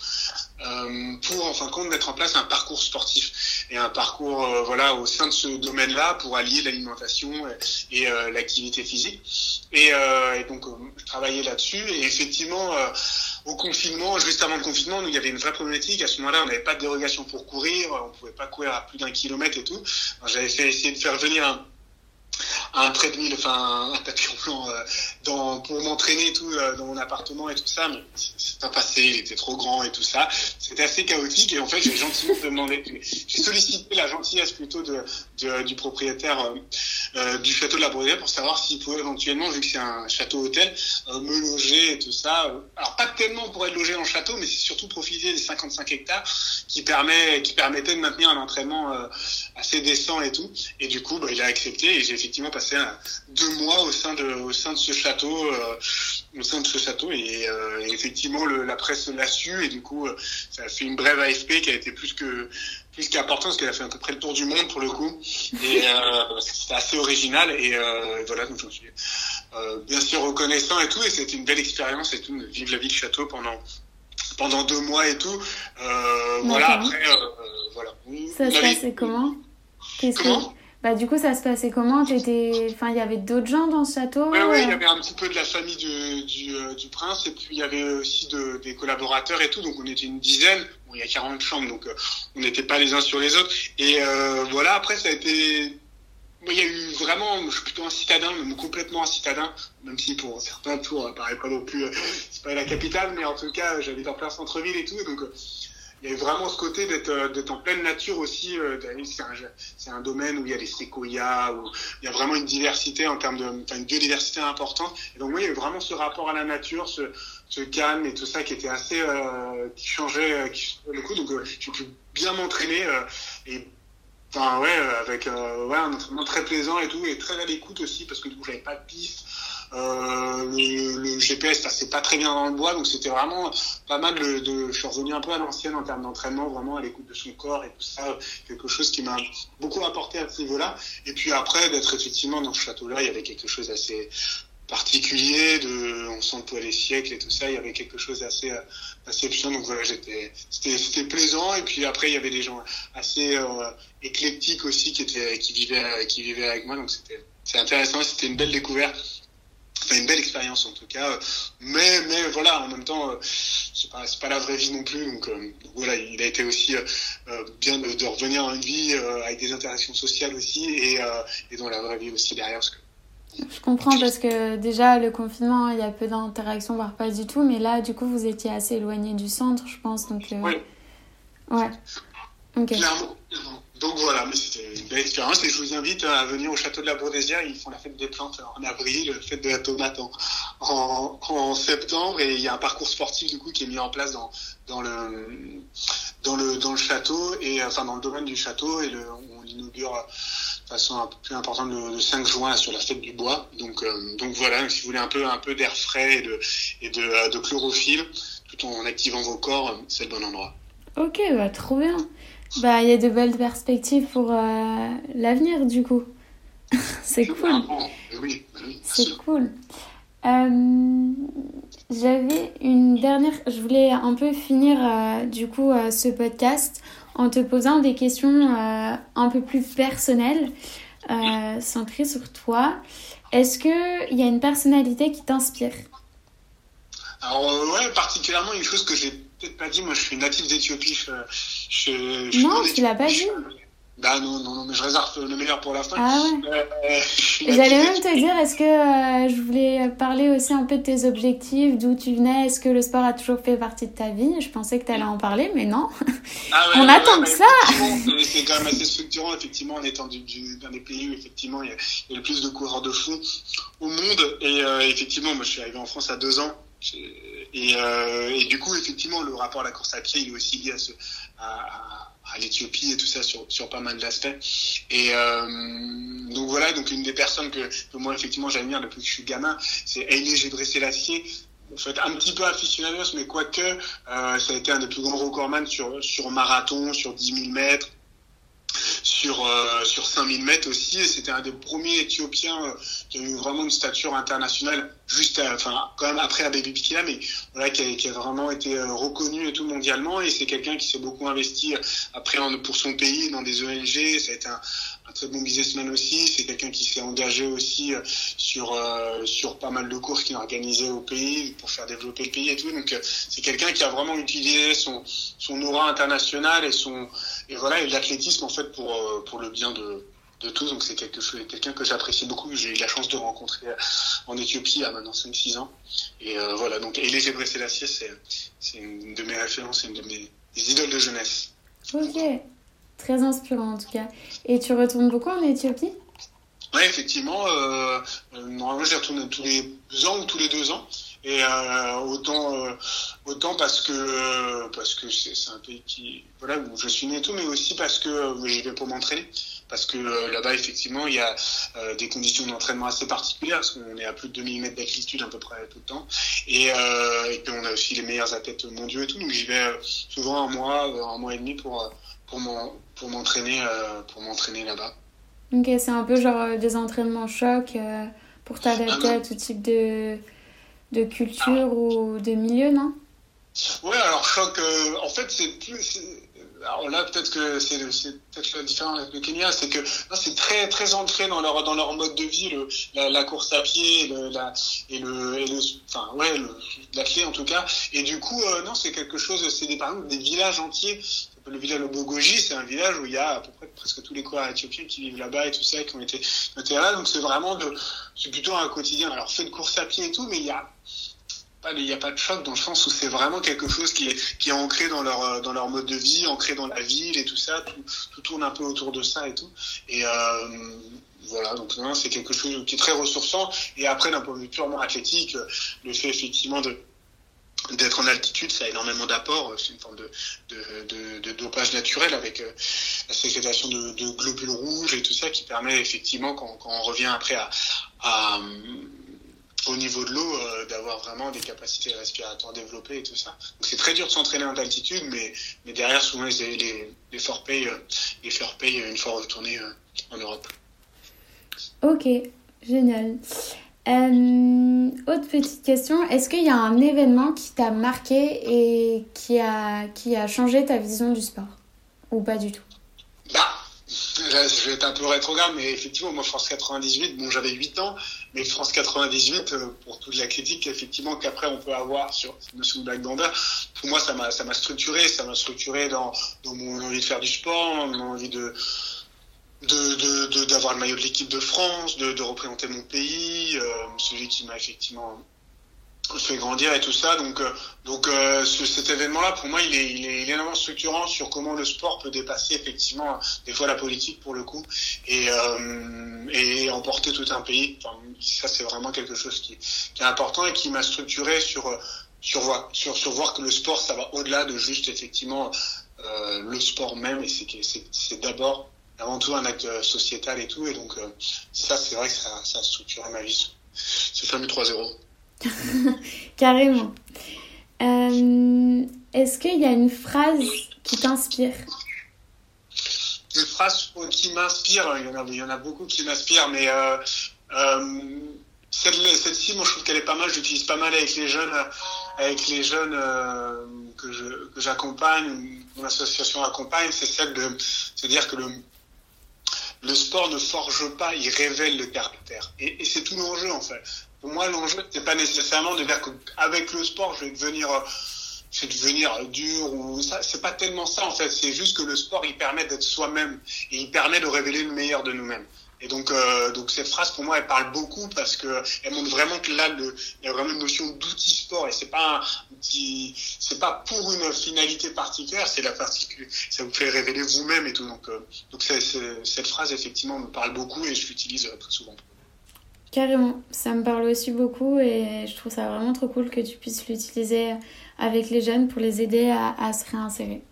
euh, pour en fin de compte mettre en place un parcours sportif et un parcours euh, voilà au sein de ce domaine-là pour allier l'alimentation et, euh, l'activité physique. Et donc je travaillais là-dessus et effectivement au confinement, juste avant le confinement, nous, il y avait une vraie problématique. À ce moment-là, on n'avait pas de dérogation pour courir, on pouvait pas courir à plus d'un kilomètre et tout. J'avais fait essayer de faire venir un, un treadmill, enfin un tapis roulant euh, pour m'entraîner tout euh, dans mon appartement et tout ça, mais c'est pas passé, il était trop grand et tout ça. C'était assez chaotique et en fait j'ai gentiment demandé, j'ai sollicité la gentillesse plutôt de, de du propriétaire euh, du château de la Brodée pour savoir s'il pouvait éventuellement, vu que c'est un château hôtel, euh, me loger et tout ça. Alors pas tellement pour être logé en château, mais c'est surtout profiter des 55 hectares qui permet qui permettaient de maintenir un entraînement euh, assez décent et tout. Et du coup, bah, il a accepté et j'ai effectivement passé deux mois au sein de au sein de ce château au sein de ce château et, effectivement le, la presse l'a su et du coup ça a fait une brève AFP qui a été plus que plus qu'important parce qu'elle a fait à peu près le tour du monde pour le coup. Et euh, c'était assez original et euh, voilà donc je suis euh, bien sûr reconnaissant et tout et c'était une belle expérience et tout vivre la vie de château pendant pendant deux mois et tout. Euh, voilà après euh, voilà. Ça se passait comment? Comment? Bah, du coup, ça se passait comment? Étais... Enfin, il y avait d'autres gens dans ce château? Oui, ouais, il y avait un petit peu de la famille du, du, euh, du, prince, et puis il y avait aussi de, des collaborateurs et tout, donc on était une dizaine. Bon, il y a 40 chambres, donc euh, on n'était pas les uns sur les autres. Et euh, voilà, après, ça a été... Il y a eu vraiment, je suis plutôt un citadin, même complètement un citadin, même si pour certains tours, ça paraît pas non plus, c'est pas la capitale, mais en tout cas, j'habite en plein centre-ville et tout, donc il y a vraiment ce côté d'être euh, d'être en pleine nature aussi. Euh, c'est un, domaine où il y a des séquoias, où il y a vraiment une diversité en termes de, enfin une biodiversité importante. Et donc moi, il y a vraiment ce rapport à la nature, ce, ce calme et tout ça qui était assez, euh, qui changeait, qui, le. Donc j'ai pu bien m'entraîner et Enfin ouais, avec ouais, un entraînement très plaisant et tout, et très à l'écoute aussi parce que du coup j'avais pas de piste, euh, le, le, GPS passait pas très bien dans le bois, donc c'était vraiment pas mal de, de, Je suis revenu un peu à l'ancienne en termes d'entraînement, vraiment à l'écoute de son corps et tout ça, quelque chose qui m'a beaucoup apporté à ce niveau-là. Et puis après, d'être effectivement dans ce château-là, il y avait quelque chose assez particulier de on sent le les siècles et tout ça il y avait quelque chose d'assez assez puissant. Donc voilà j'étais c'était c'était plaisant. Et puis après il y avait des gens assez euh, éclectiques aussi qui étaient qui vivaient qui vivaient avec moi. Donc c'était c'est intéressant. C'était une belle découverte une belle expérience en tout cas. Mais, mais voilà, en même temps, euh, c'est pas, pas la vraie vie non plus. Donc, euh, voilà, il a été aussi euh, bien de, de, revenir à une vie avec des interactions sociales aussi et, et dans la vraie vie aussi derrière. Parce que, je comprends parce que déjà le confinement, il y a peu d'interactions, voire pas du tout. Mais là, du coup, vous étiez assez éloigné du centre, je pense. Donc, Oui. Ouais. Ok. Clairement. Donc voilà, mais c'était une belle expérience et je vous invite à venir au château de la Bourdésière. Ils font la fête des plantes en avril, la fête de la tomate en, septembre et il y a un parcours sportif du coup qui est mis en place dans, le dans le dans le château et enfin dans le domaine du château et on l'inaugure de façon un peu plus importante le, le 5 juin sur la fête du bois. Donc euh, donc voilà, si vous voulez un peu un peu d'air frais et de et de, de chlorophylle tout en activant vos corps, c'est le bon endroit. Ok, bah, trop bien. Bah, il y a de belles perspectives pour euh, l'avenir, du coup. c'est cool. Oui, c'est cool. Euh, J'avais une dernière. Je voulais un peu finir, euh, du coup, ce podcast en te posant des questions un peu plus personnelles, centrées sur toi. Est-ce qu'il y a une personnalité qui t'inspire? Alors, ouais, particulièrement une chose que j'ai peut-être pas dit, moi je suis natif d'Éthiopie. Je, je, je non, tu l'as pas dit. Bah non, non, non, mais je réserve le meilleur pour la fin. Ah ouais. Euh, J'allais même te dire, est-ce que euh, je voulais parler aussi un peu de tes objectifs, d'où tu venais, est-ce que le sport a toujours fait partie de ta vie? Je pensais que tu allais en parler, mais non. Ah ouais, On attend que ça. C'est quand même assez structurant, effectivement, en étant d'un du, des pays où effectivement il y, a, il y, a, le plus de coureurs de fond au monde. Et euh, effectivement, moi je suis arrivé en France à deux ans. Et, euh, du coup, effectivement, le rapport à la course à pied, il est aussi lié à, ce, à, à l'Éthiopie et tout ça sur, sur pas mal d'aspects. Et euh, donc voilà, donc une des personnes que, que moi effectivement j'admire depuis que je suis gamin, c'est Haile Gebrselassie. En fait, un petit peu aficionados, mais quoique, euh, ça a été un des plus grands recordman sur, sur marathon, sur 10 000 mètres, sur euh, sur 5000 mètres aussi. C'était un des premiers Éthiopiens euh, qui a eu vraiment une stature internationale, juste, enfin quand même après Abebe Bikila, mais voilà qui a, qui a vraiment été euh, reconnu et tout mondialement. Et c'est quelqu'un qui s'est beaucoup investi euh, après pour son pays dans des ONG. Ça a été un, un très bon businessman aussi. C'est quelqu'un qui s'est engagé aussi sur euh, sur pas mal de courses qu'il a organisées au pays pour faire développer le pays et tout. Donc c'est quelqu'un qui a vraiment utilisé son son aura internationale et son et voilà et l'athlétisme en fait pour euh, pour le bien de, de tous. Donc c'est quelque chose, quelqu'un que j'apprécie beaucoup. J'ai eu la chance de rencontrer en Éthiopie à maintenant 5-6 ans. Et euh, voilà, donc Elie Gebrselassie, c'est c'est une de mes références, une de mes des idoles de jeunesse. Ok, très inspirant en tout cas. Et tu retournes beaucoup en Éthiopie? Ouais, effectivement. Euh, normalement, j'y retourne tous les ans ou tous les deux ans. Et euh, autant, euh, autant parce que parce que c'est un pays qui voilà où je suis né et tout, mais aussi parce que j'y vais pour m'entraîner. Parce que là-bas, effectivement, il y a des conditions d'entraînement assez particulières, parce qu'on est à plus de 2000 mètres d'altitude à peu près tout le temps, et, euh, et puis on a aussi les meilleurs athlètes mondiaux et tout, donc j'y vais souvent un mois, un mois et demi pour pour m'entraîner pour m'entraîner là-bas. Ok, c'est un peu genre des entraînements choc pour t'adapter à tout type de de culture ou de milieu, non? Ouais, alors choc, euh, en fait, c'est plus. Alors là, peut-être que c'est peut-être la différence avec le Kenya, c'est que c'est très très ancré dans leur dans leur mode de vie, le, la, course à pied, le, la, et le, et le enfin ouais, la clé en tout cas. Et du coup, euh, non, c'est quelque chose. C'est des par exemple des villages entiers. Le village de Bogoji, c'est un village où il y a à peu près presque tous les coureurs éthiopiens qui vivent là-bas et tout ça, qui ont été, là. Donc c'est vraiment de, c'est plutôt un quotidien. Alors fait de course à pied et tout, mais il y a il n'y a pas de choc dans le sens où c'est vraiment quelque chose qui est, qui est ancré dans leur, euh, dans leur mode de vie, ancré dans la ville et tout ça. Tout, tout tourne un peu autour de ça et tout. Et euh, voilà, donc c'est quelque chose qui est très ressourçant. Et après, d'un point de vue purement athlétique, le fait effectivement de d'être en altitude, ça a énormément d'apports. C'est une forme de, de, de, dopage naturel avec euh, la sécrétation de, globules rouges et tout ça qui permet effectivement, quand, on revient après à, au niveau de l'eau, euh, d'avoir vraiment des capacités respiratoires développées et tout ça. Donc c'est très dur de s'entraîner en altitude, mais, mais derrière, souvent, les, les, les payent, euh, les payent une fois retournés euh, en Europe. Ok, génial. Autre petite question, est-ce qu'il y a un événement qui t'a marqué et qui a, qui a changé ta vision du sport? Ou pas du tout? Bah, je vais être un peu rétrograde, mais effectivement, moi, France 98, bon, j'avais 8 ans, mais France 98, euh, pour toute la critique, effectivement, qu'après on peut avoir sur de Black Banda, pour moi, ça m'a structuré, ça m'a structuré dans, dans mon envie de faire du sport, mon envie de, de, d'avoir le maillot de l'équipe de France, de, de représenter mon pays, euh, celui qui m'a effectivement fait grandir et tout ça. Donc, euh, donc euh, cet événement-là, pour moi, il est, il, est, il est énormément structurant sur comment le sport peut dépasser effectivement des fois la politique pour le coup et, euh, et emporter tout un pays. Ça, c'est vraiment quelque chose qui, qui, est important et qui m'a structuré sur sur, sur, sur voir que le sport, ça va au-delà de juste effectivement euh, le sport même et c'est c'est d'abord avant tout un acte sociétal et tout. Et donc ça, c'est vrai que ça, ça a structuré ma vie. Ce fameux 3-0. Carrément. Euh, est-ce qu'il y a une phrase qui t'inspire? Une phrase qui m'inspire, il, y en a, il y en a beaucoup qui m'inspirent, mais euh, euh, celle-ci, moi je trouve qu'elle est pas mal, j'utilise pas mal avec les jeunes, avec les jeunes que, j'accompagne, mon association accompagne, c'est celle de se dire que le, le sport ne forge pas, il révèle le caractère. Et, c'est tout l'enjeu en fait. Pour moi, l'enjeu, c'est pas nécessairement de dire qu'avec le sport, je vais devenir, je vais devenir dur ou ça. C'est pas tellement ça, en fait. C'est juste que le sport, il permet d'être soi-même et il permet de révéler le meilleur de nous-mêmes. Et donc, euh, donc cette phrase pour moi, elle parle beaucoup parce que elle montre vraiment que là, le, il y a vraiment une notion d'outil sport et c'est pas c'est pas pour une finalité particulière, c'est la ça vous fait révéler vous-même et tout. Donc, euh, donc cette phrase effectivement me parle beaucoup et je l'utilise euh, très souvent. Carrément, ça me parle aussi beaucoup et je trouve ça vraiment trop cool que tu puisses l'utiliser avec les jeunes pour les aider à, se réinsérer.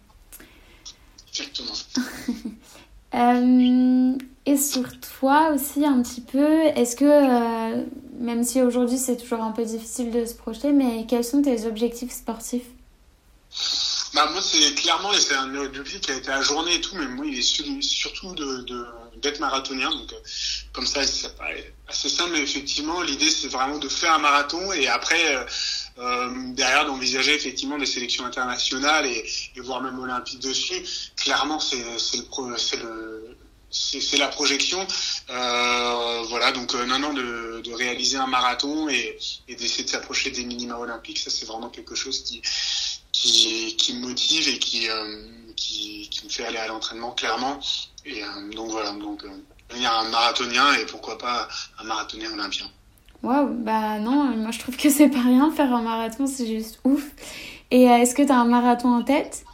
Exactement. euh, et sur toi aussi un petit peu, est-ce que, euh, même si aujourd'hui c'est toujours un peu difficile de se projeter, mais quels sont tes objectifs sportifs? Bah, moi, c'est clairement, et c'est un objectif qui a été ajourné et tout, mais moi, il est surtout de, d'être marathonien. Donc, euh, comme ça, ça paraît assez simple, mais effectivement, l'idée, c'est vraiment de faire un marathon et après, euh, derrière, d'envisager effectivement des sélections internationales et, et voire même olympiques dessus. Clairement, c'est, c'est le, c'est la projection. Euh, voilà, donc euh, non, de, réaliser un marathon et, d'essayer de s'approcher des minima olympiques, ça c'est vraiment quelque chose qui, qui, me motive et qui, euh, qui, qui, me fait aller à l'entraînement clairement. Et euh, donc voilà, donc devenir un marathonien et pourquoi pas un marathonien olympien. Waouh, bah non, moi je trouve que c'est pas rien faire un marathon, c'est juste ouf. Et est-ce que tu as un marathon en tête?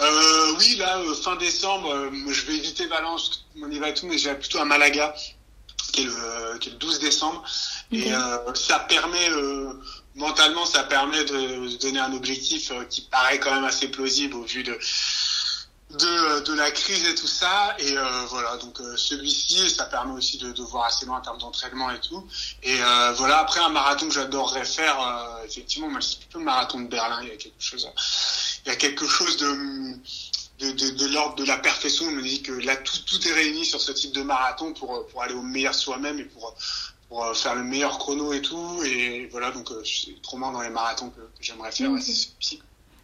Euh, Oui, là, fin décembre, je vais éviter Valence, on y va tout, mais j'ai plutôt à Malaga. qui est le, qui est le 12 décembre. Et ça permet mentalement, ça permet de, de donner un objectif qui paraît quand même assez plausible au vu de de, de la crise et tout ça. Et euh, voilà, donc euh, celui-ci, ça permet aussi de, de voir assez loin en termes d'entraînement et tout. Et euh, voilà, après un marathon que j'adorerais faire, effectivement, moi c'est plutôt le marathon de Berlin. Il y a quelque chose, il y a quelque chose de de, de, de l'ordre de la perfection. On me dit que là tout, tout est réuni sur ce type de marathon pour pour aller au meilleur soi-même et pour pour faire le meilleur chrono et tout. Et voilà, donc c'est trop marrant dans les marathons que, j'aimerais faire.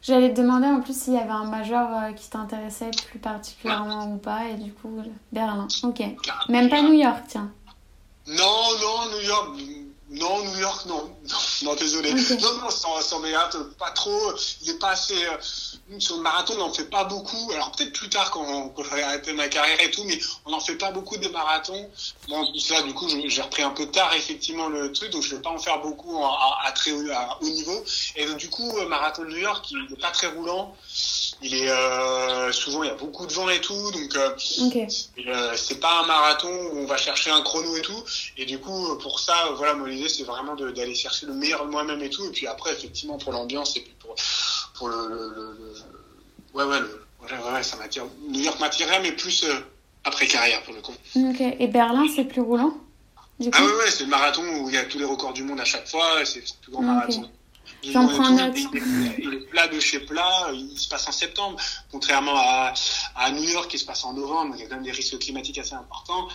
J'allais te demander en plus s'il y avait un major euh, qui t'intéressait plus particulièrement ou pas, et du coup, Berlin. Ok. Même pas New York, tiens. Non, non, New York. Non, New York, non. Non, désolé. Non, non, sans, sans pas trop. Il est pas assez. Euh, sur le marathon, on n'en fait pas beaucoup. Alors, peut-être plus tard, quand, quand j'aurai arrêté ma carrière et tout, mais on n'en fait pas beaucoup des marathons. Bon, là, du coup, j'ai repris un peu tard, effectivement, le truc, donc je vais pas en faire beaucoup à, très haut, à haut niveau. Et donc, du coup, euh, marathon de New York, il n'est pas très roulant. Il est euh, souvent il y a beaucoup de vent et tout, donc euh, euh, c'est pas un marathon où on va chercher un chrono et tout. Et du coup pour ça, voilà, mon idée c'est vraiment d'aller chercher le meilleur de moi-même et tout. Et puis après effectivement pour l'ambiance et puis pour pour le, le, ouais ouais, ouais, ouais ça m'attire. New York m'attirerait mais plus après carrière pour le coup. Ok. Et Berlin c'est plus roulant. ah ouais ouais c'est le marathon où il y a tous les records du monde à chaque fois. C'est le plus grand marathon. J'en prends note. Il est plat de chez plat, il se passe en septembre, contrairement à, à New York qui se passe en novembre, il y a quand même des risques climatiques assez importants.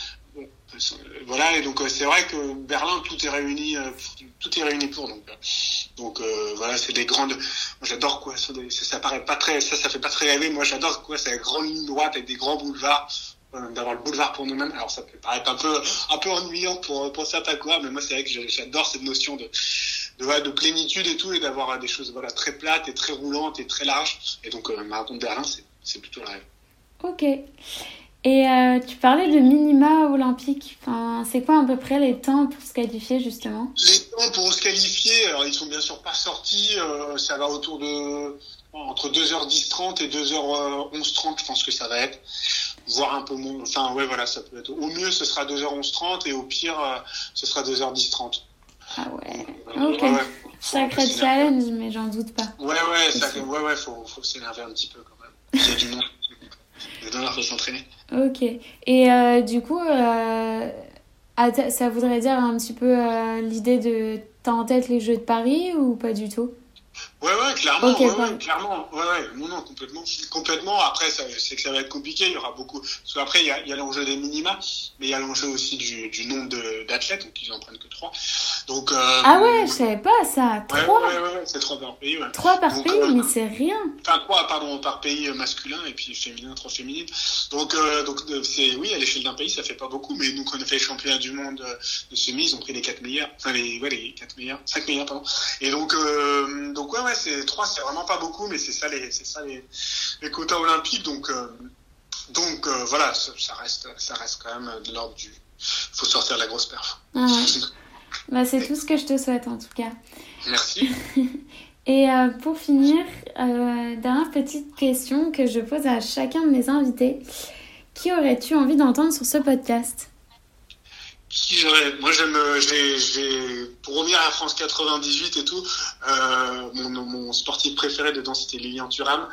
Voilà, et donc euh, c'est vrai que Berlin, tout est réuni, euh, tout est réuni pour. Donc, donc euh, voilà, c'est des grandes. J'adore quoi, ça, ça paraît pas très, ça, ça fait pas très rêver. Moi, j'adore quoi, c'est la grande ligne droite avec des grands boulevards d'avoir le boulevard pour nous-mêmes. Alors ça peut paraître un peu un peu ennuyant pour pour certains quoi, mais moi c'est vrai que j'adore cette notion de de, de plénitude et tout, et d'avoir des choses voilà, très plates et très roulantes et très larges. Et donc, euh, marathon de Berlin, c'est plutôt le rêve. Ok. Et euh, tu parlais de minima olympique. Enfin, c'est quoi à peu près les temps pour se qualifier justement? Les temps pour se qualifier, alors ils sont bien sûr pas sortis. Euh, ça va autour de entre 2h10-30 et 2h11-30, je pense que ça va être. Voire un peu moins. Enfin, ouais, voilà, ça peut être. Au mieux, ce sera 2h11-30 et au pire, ce sera 2h10-30. Ah ouais. Ok. Sacré challenge, mais j'en doute pas. Ouais, ouais, ça, ouais, ouais, faut, faut s'énerver un petit peu quand même. Il y a du monde. Il y a faut s'entraîner. Ok. Et euh, du coup, euh, ça voudrait dire un petit peu euh, l'idée de. T'as en tête les Jeux de Paris ou pas du tout? Ouais, ouais, clairement, ouais, ouais, clairement, ouais, ouais, non, non, complètement, complètement. Après, c'est que ça va être compliqué. Il y aura beaucoup. Parce qu'après, il y a, a l'enjeu des minima, mais il y a l'enjeu aussi du, du nombre d'athlètes, donc ils en prennent que trois. Donc. Euh, ah ouais, je savais pas ça. Trois. Ouais, ouais, ouais, c'est trois par pays. Ouais. Trois par pays, euh, mais c'est rien. Enfin, trois, pardon, par pays masculin et puis féminin, trois féminines. Donc, euh, donc, c'est oui, à l'échelle d'un pays, ça fait pas beaucoup, mais nous, quand on a fait les championnats du monde de semi, ils ont pris les quatre meilleurs, enfin les, ouais, les quatre meilleurs, cinq meilleurs, pardon. Et donc, donc ouais, ouais c'est trois, c'est vraiment pas beaucoup, mais c'est ça les, c'est ça les, les, quotas olympiques. Donc, euh, donc euh, voilà, ça, reste, ça reste quand même de l'ordre du. Faut sortir la grosse perf. Ah bah, c'est tout ce que je te souhaite en tout cas. Merci. Et euh, pour finir, dernière petite question que je pose à chacun de mes invités. Qui aurais-tu envie d'entendre sur ce podcast? Moi, j'aime, j'ai, pour revenir à France 98 et tout, euh, mon, mon, sportif préféré dedans, c'était Lilian Thuram.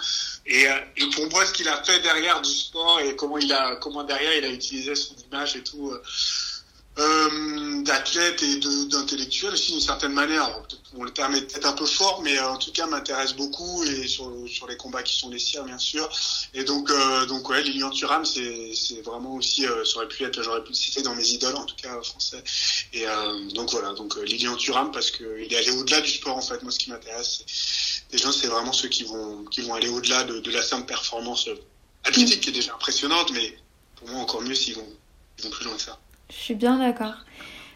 Et, euh, et, pour moi, ce qu'il a fait derrière du sport et comment il a, comment derrière il a utilisé son image et tout, euh, euh, d'athlète et d'intellectuel aussi d'une certaine manière. Bon, le terme est peut-être un peu fort, mais euh, en tout cas m'intéresse beaucoup et sur, les combats qui sont les siens bien sûr. Et donc euh, donc ouais, Lilian Thuram c'est vraiment aussi euh, ça aurait pu être j'aurais pu le citer dans mes idoles en tout cas français. Et donc voilà donc Lilian Thuram parce que il est allé au-delà du sport en fait. Moi ce qui m'intéresse déjà c'est vraiment ceux qui vont qui vont aller au-delà de, de la simple performance athlétique qui est déjà impressionnante, mais pour moi encore mieux s'ils vont ils vont plus loin que ça. Je suis bien d'accord.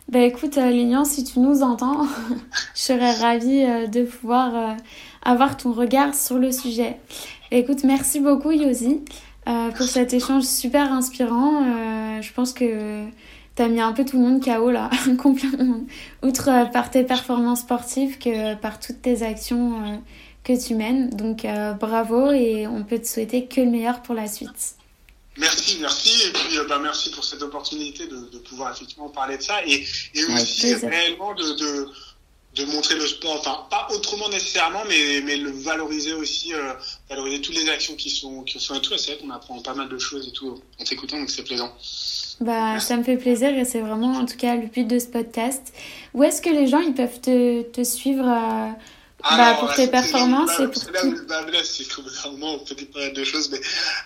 Bah écoute, euh, Lignan, si tu nous entends, je serais ravie euh, de pouvoir euh, avoir ton regard sur le sujet. écoute, merci beaucoup Yosi pour cet échange super inspirant. je pense que tu as mis un peu tout le monde KO là, complètement. Outre par tes performances sportives que par toutes tes actions que tu mènes. Donc bravo et on peut te souhaiter que le meilleur pour la suite. Merci, merci. Et puis, bah, merci pour cette opportunité de, de, pouvoir effectivement parler de ça et, et aussi réellement de, de, de, montrer le sport, enfin, pas autrement nécessairement, mais, mais le valoriser aussi, euh, valoriser toutes les actions qui sont, qui sont et tout. C'est vrai qu'on apprend pas mal de choses et tout en t'écoutant, donc c'est plaisant. Bah, ça me fait plaisir et c'est vraiment en tout cas le but de ce podcast. Où est-ce que les gens ils peuvent te, te suivre euh, bah, pour tes performances et pour tout. Là, là c'est qu'au on fait des de choses, mais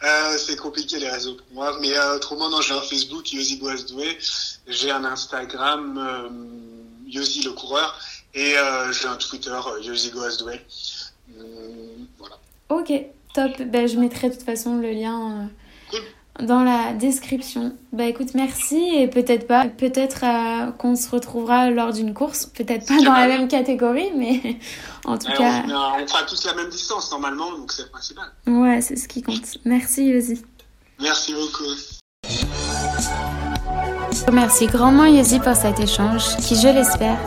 euh, c'est compliqué les réseaux pour moi. Mais euh, autrement, non, j'ai un Facebook, Yosi Boisdoué, j'ai un Instagram, euh, Yosi le coureur, et euh, j'ai un Twitter, euh, Yosi Boisdoué. Euh, voilà. Ok, top. Ben, je mettrai de toute façon le lien. Cool dans la description. Bah écoute, merci et peut-être pas, peut-être euh, qu'on se retrouvera lors d'une course, peut-être pas dans la même catégorie, mais en tout cas. On, fera tous la même distance normalement, donc c'est le principal. Ouais, c'est ce qui compte. Merci, Yosi. Merci beaucoup. Merci grandement Yosi pour cet échange qui, je l'espère,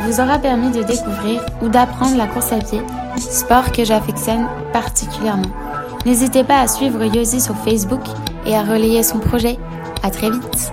vous aura permis de découvrir ou d'apprendre la course à pied, sport que j'affectionne particulièrement. N'hésitez pas à suivre Yosi sur Facebook et à relayer son projet. À très vite